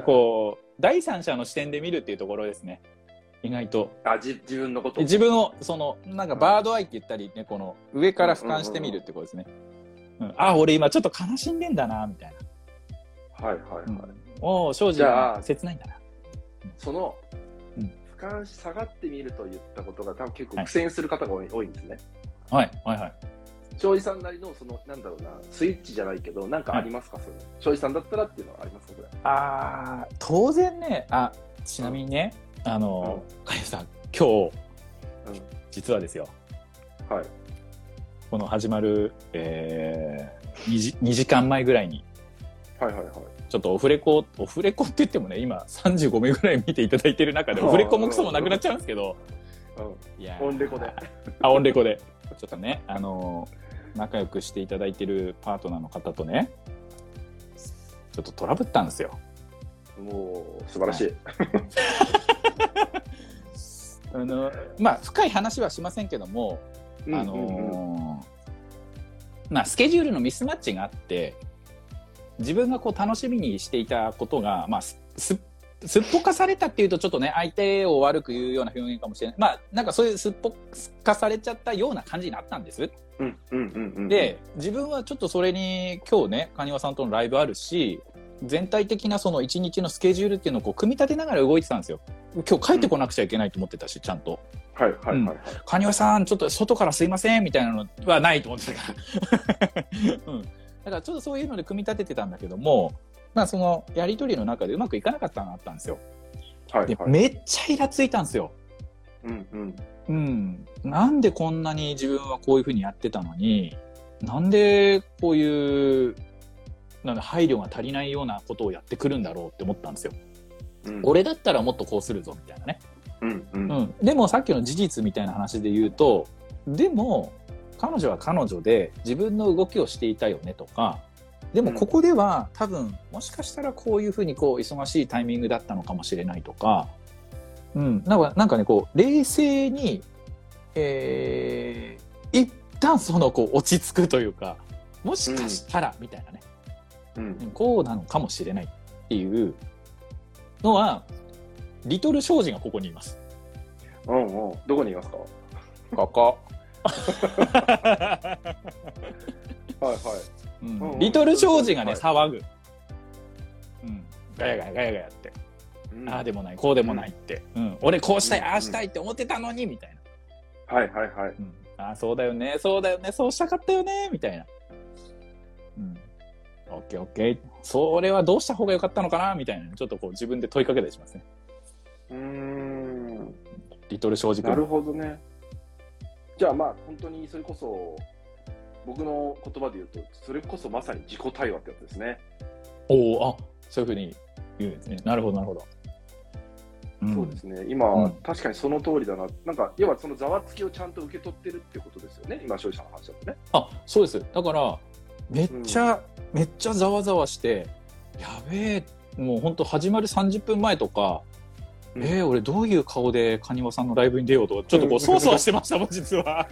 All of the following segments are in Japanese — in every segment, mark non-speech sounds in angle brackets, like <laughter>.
かこう第三者の視点で見るっていうところですね。意外と。あじ自分のこと自分をそのなんかバードアイって言ったりねこの上から俯瞰してみるってことですね、うん。あ俺今ちょっと悲しんでんだなみたいな、はいはいはい、うん。おお庄司切ないんだな。その、うん。俯瞰し下がってみると言ったことが多分結構苦戦する方が多い,、多いんですね。はいはいはい庄司さんなりのそのなんだろうなスイッチじゃないけどなんかありますか、それ庄司さんだったらっていうのはありますか？それ。あー当然ね。あちなみにね、あのかゆさん今日、うん。実はですよ。はい。この始まる、えー、2, 時2時間前ぐらいにはいはいはい。ちょっとオフレコオフレコって言ってもね今35名ぐらい見ていただいてる中でオフレコもクソもなくなっちゃうんですけど。いやー。オンレコで。あオンレコで。ちょっとねあのー仲良くしていただいてるパートナーの方とねちょっとトラブったんですよ。うん、もう素晴らしい、<laughs> あのまあ深い話はしませんけども、うんあのーまあスケジュールのミスマッチがあって自分がこう楽しみにしていたことが、まあ、すすすっぽかされたっていうとちょっとね相手を悪く言うような表現かもしれないまあなんかそういうすっぽかされちゃったような感じになったんです。うんうんうんうんで自分はちょっとそれに今日ね蟹和さんとのライブあるし全体的なその一日のスケジュールっていうのをこう組み立てながら動いてたんですよ。今日帰ってこなくちゃいけないと思ってたしちゃんと。はいはいはいはい、蟹和さんちょっと外からすいませんみたいなのはないと思ってたから、<laughs> うん、だからちょっとそういうので組み立ててたんだけどもまあそのやり取りの中でうまくいかなかったのがあったんですよ。で、はいはい。めっちゃイラついたんですよ。うんうん。うん。なんでこんなに自分はこういうふうにやってたのになんでこういうなんだ配慮が足りないようなことをやってくるんだろうって思ったんですよ。うん。俺だったらもっとこうするぞみたいなね。うんうん。うん、でもさっきの事実みたいな話で言うとでも彼女は彼女で自分の動きをしていたよねとかでもここでは多分もしかしたらこういうふうにこう忙しいタイミングだったのかもしれないとか、うん、なんかなんかねこう冷静に、えー、一旦そのこう落ち着くというかもしかしたらみたいなね、うん。こうなのかもしれないっていうのはリトル庄司がここにいます。うんうん。どこにいますか？ここ。<laughs> はいはいリトル庄司がね、はい騒ぐ。うん。ガヤガヤガヤガヤって。うんああでもない、こうでもないって。うん。俺こうしたい、うんああしたいって思ってたのに、みたいな。はいはいはいうん。ああ、そうだよね、そうだよね、そうしたかったよね、みたいな。うん。オッケーオッケー。それはどうした方が良かったのかな、みたいな。ちょっとこう自分で問いかけたりしますね。うーんリトル庄司君。なるほどねじゃあまあ本当にそれこそ僕の言葉で言うとそれこそまさに自己対話ってやつですね、おお、あそういうふうに言うんですね。なるほど、なるほど。ん。そうですね。今、うん。確かにその通りだな。なんか要はそのざわつきをちゃんと受け取ってるってことですよね。今消費者の話だとね。あそうです。だからめっちゃ、めっちゃざわざわしてやべえもう本当始まる30分前とか、うん。えー、俺どういう顔で蟹和さんのライブに出ようとかちょっとこうそわそわしてましたもん実は。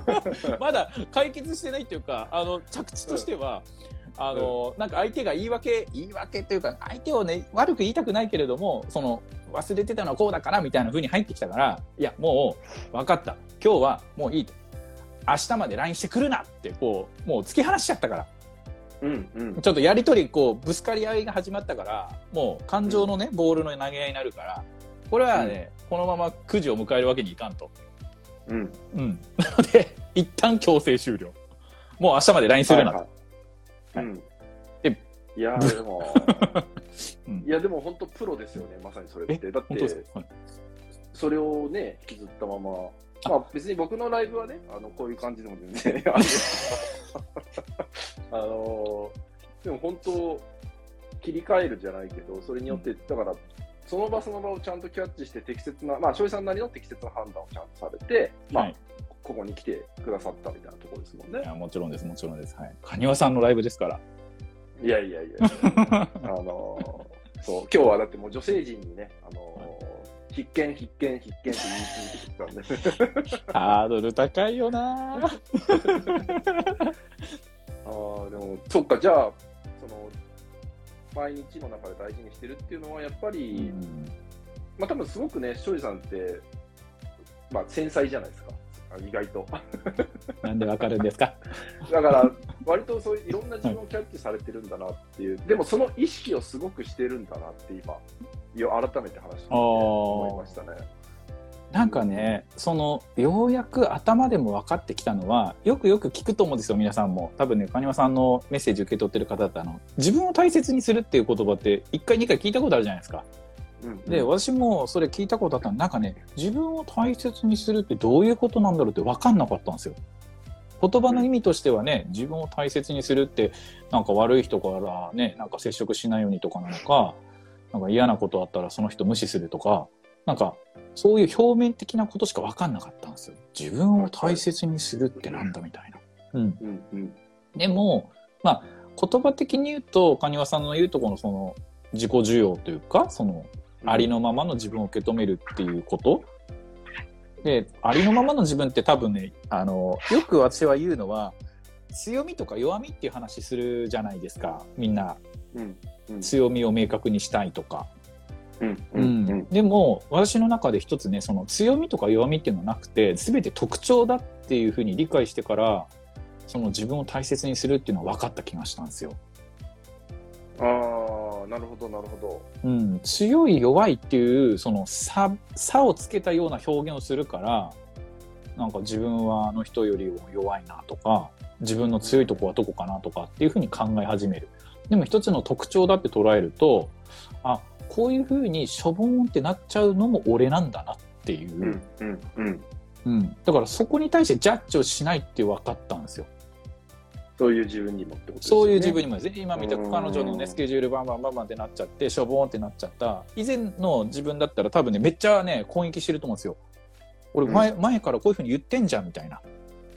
<laughs> まだ解決してないっていうかあの着地としては、あのなんか相手が言い訳言い訳というか相手をね悪く言いたくないけれどもその忘れてたのはこうだからみたいな風に入ってきたからいやもう分かった。今日はもういいと。明日まで LINE してくるなってこうもう突き放しちゃったから。うんうん。ちょっとやり取りこうぶつかり合いが始まったからもう感情のね、ボールの投げ合いになるからこれはね、このまま9時を迎えるわけにいかんと。うん。うん、なので一旦強制終了。もう明日まで LINE するなと、はいはい。うん。でいやーでも。<laughs> うん。いやでも本当プロですよねまさにそれって。だってはい。それをね引きずったまま。あ。まあ別に僕のライブはねあのこういう感じでも全然。<laughs> あのでも本当切り替えるじゃないけどそれによって、だからその場その場をちゃんとキャッチして適切なまあ庄司さんなりの適切な判断をちゃんとされて、まあはい。ここに来てくださったみたいなところですもんね。いやもちろんですもちろんです。はい。蟹和さんのライブですから。いやいやいや <laughs> あのそう今日はだってもう女性陣にね、あの必見必見必見って言い続けてたんで。<laughs> ハードル高いよな <laughs> ああでもそっかじゃあ毎日の中で大事にしてるっていうのは、やっぱうり、んまあ多分すごくね、庄司さんって、まあ繊細じゃないですか、あ意外と。なんでわかるんですか？<laughs> だから、割とそういういろんな自分をキャッチされてるんだなっていう、でもその意識をすごくしてるんだなって今、改めて話して思いましたね。なんかね、その、ようやく頭でも分かってきたのは、よくよく聞くと思うんですよ、皆さんも。多分ね、カニワさんのメッセージ受け取ってる方だったら、あの、自分を大切にするっていう言葉って、一回二回聞いたことあるじゃないですか。うんで、私もそれ聞いたことあったのなんかね、自分を大切にするってどういうことなんだろうって分かんなかったんですよ。言葉の意味としてはね、自分を大切にするって、なんか悪い人からね、なんか接触しないようにとかなのか、なんか嫌なことあったらその人無視するとか、なんか、そういう表面的なことしか分かんなかったんですよ。自分を大切にするってなんだみたいな。うん。うんうんでも、まあ、言葉的に言うと、カニワさんの言うとこのその、自己需要というか、その、ありのままの自分を受け止めるっていうこと。で、ありのままの自分って多分ね、あの、よく私は言うのは、強みとか弱みっていう話するじゃないですか。みんな、うんうん強みを明確にしたいとか。でも、私の中で一つね、その強みとか弱みっていうのはなくて、全て特徴だっていうふうに理解してから、その自分を大切にするっていうのは分かった気がしたんですよ。ああ、なるほど、なるほど。うん、強い弱いっていうその差差をつけたような表現をするからなんか自分はあの人よりも弱いなとか自分の強いとこはどこかなとかっていうふうに考え始めるでも一つの特徴だって捉えるとあこういうふうにしょぼーんってなっちゃうのも俺なんだなっていう、うんうんうん。うんだからそこに対してジャッジをしないって分かったんですよそういう自分にもってことですよね。そういう自分にもですね、今見たうん彼女のね、スケジュールバンバンバンバンってなっちゃって、しょぼーんってなっちゃった。以前の自分だったら多分ね、めっちゃね、攻撃してると思うんですよ。俺前、前からこういうふうに言ってんじゃん、みたいな。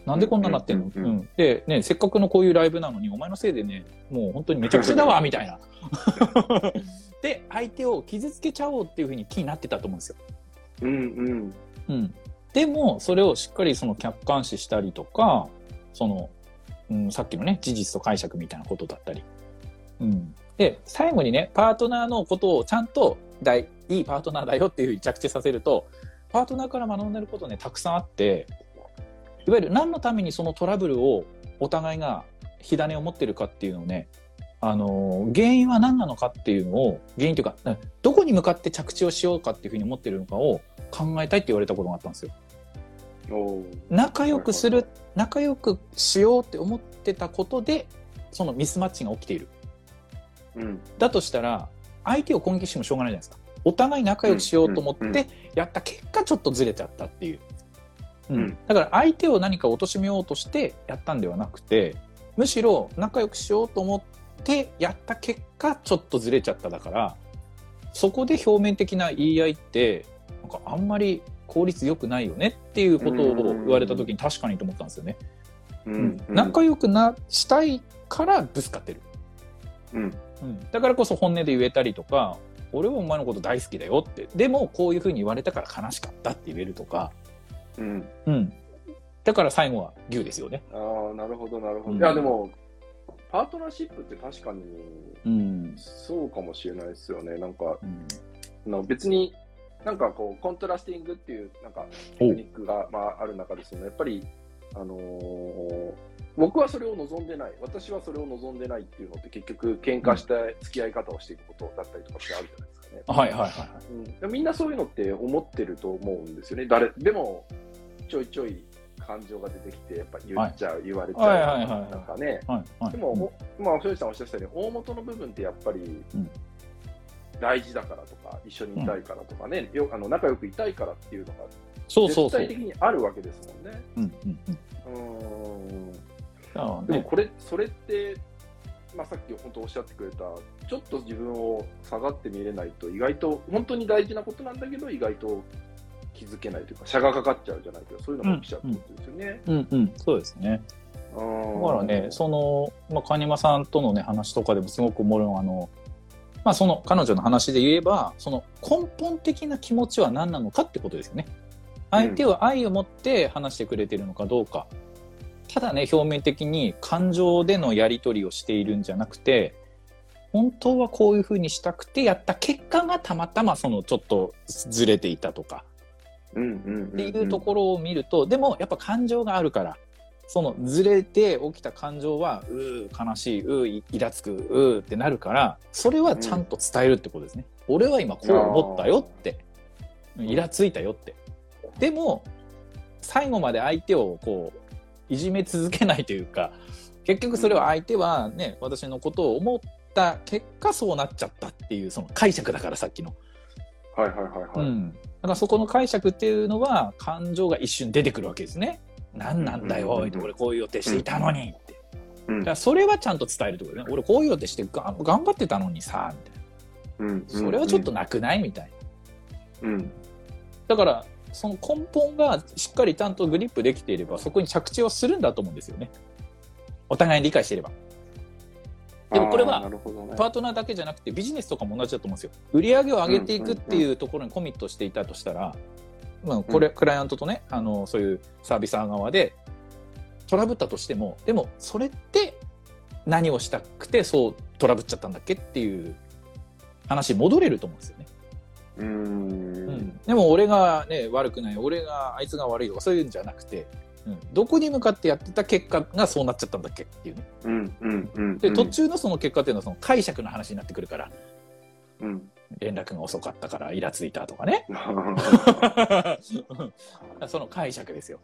なんでこんななってんの、ううんんうんで、ね、せっかくのこういうライブなのに、お前のせいでね、もう本当にめちゃくちゃだわ、みたいな。で、相手を傷つけちゃおうっていうふうに気になってたと思うんですよ。うんうん。うん、でもそれをしっかりその客観視したりとかその、うん、さっきのね事実と解釈みたいなことだったり、うん、で最後にねパートナーのことをちゃんと大いいパートナーだよっていうふうに着地させるとパートナーから学んでることねたくさんあっていわゆる何のためにそのトラブルをお互いが火種を持ってるかっていうのをねあの原因は何なのかっていうのを原因というかどこに向かって着地をしようかっていうふうに思ってるのかを考えたいって言われたことがあったんですよ。仲良くする仲良くしようって思ってたことでそのミスマッチが起きている。うん。だとしたら相手を攻撃してもしょうがないじゃないですか。お互い仲良くしようと思ってやった結果ちょっとずれちゃったっていう、うんうんだから相手を何か貶めようとしてやったんではなくてむしろ仲良くしようと思ってやった結果ちょっとずれちゃっただからそこで表面的な言い合いってなんかあんまり効率良くないよねっていうことを言われた時に確かにと思ったんですよね。うん。仲良くなしたいからぶつかってる、うん。うん、だからこそ本音で言えたりとか俺はお前のこと大好きだよって。でもこういうふうに言われたから悲しかったって言えるとか、うん。うん、だから最後は牛ですよね。ああなるほどなるほど、うん。いやでもパートナーシップって確かにうん。そうかもしれないですよね。なんかうん。あの別になんかこうコントラスティングっていうなんかテクニックが、まあ、ある中ですね。やっぱりあのー僕はそれを望んでない。私はそれを望んでないっていうのって結局喧嘩した付き合い方をしていくことだったりとかってあるじゃないですかね、はいはいはいはい。うん、みんなそういうのって思ってると思うんですよね。誰でもちょいちょい感情が出てきてやっぱ言っちゃう、言われちゃう、はいはいはいはい。なんかね。はいはい、でも、おまあ、庄司さんおっしゃったように、大元の部分ってやっぱりん。大事だからとか、一緒にいたいからとかね、よあの仲良くいたいからっていうのがそうそうそう。絶対的にあるわけですもんね。うんうんうん。うーん。だからね。でもこれ、それって、まあ、さっき本当おっしゃってくれた、ちょっと自分を下がって見れないと、意外と、本当に大事なことなんだけど、意外と気づけないというか、車がかかっちゃうじゃないけど、そういうのが起きちゃうってことですよね。うんうん、そうですね。だからね、その、まあ、カニマさんとのね、話とかでもすごく思うのは、あの、まあ、その彼女の話で言えば、その根本的な気持ちは何なのかってことですよね。相手は愛を持って話してくれてるのかどうか。ただね、表面的に感情でのやり取りをしているんじゃなくて、本当はこういうふうにしたくてやった結果がたまたまそのちょっとずれていたとか。っていうところを見ると、でもやっぱ感情があるからそのずれて起きた感情はうー悲しいうーいイラつくうーってなるからそれはちゃんと伝えるってことですね、俺は今こう思ったよって。イラついたよって。でも最後まで相手をこういじめ続けないというか結局それは相手はね、私のことを思った結果そうなっちゃったっていうその解釈だからさっきの。はいはいはいはい。うん、だからそこの解釈っていうのは感情が一瞬出てくるわけですね。何なんだよ、俺こういう予定していたのにって。うんだからそれはちゃんと伝えるってことね。俺こういう予定してが頑張ってたのにさ、みたいうんな。それはちょっとなくないみたいな。うん。だからその根本がしっかりちゃんとグリップできていればそこに着地をするんだと思うんですよね。お互いに理解していれば。でもこれはパートナーだけじゃなくてビジネスとかも同じだと思うんですよ。売り上げを上げていくっていうところにコミットしていたとしたら、まあ、これ、クライアントとねあのそういうサービスー側でトラブったとしてもでもそれって何をしたくてそうトラブっちゃったんだっけっていう話に戻れると思うんですよね。うーん。でも俺がね悪くない俺があいつが悪いとかそういうんじゃなくて、うん、どこに向かってやってた結果がそうなっちゃったんだっけっていうね。うんうんうん。で途中のその結果っていうのはその解釈の話になってくるからうん。連絡が遅かったからイラついたとかね <laughs> <laughs> その解釈ですよ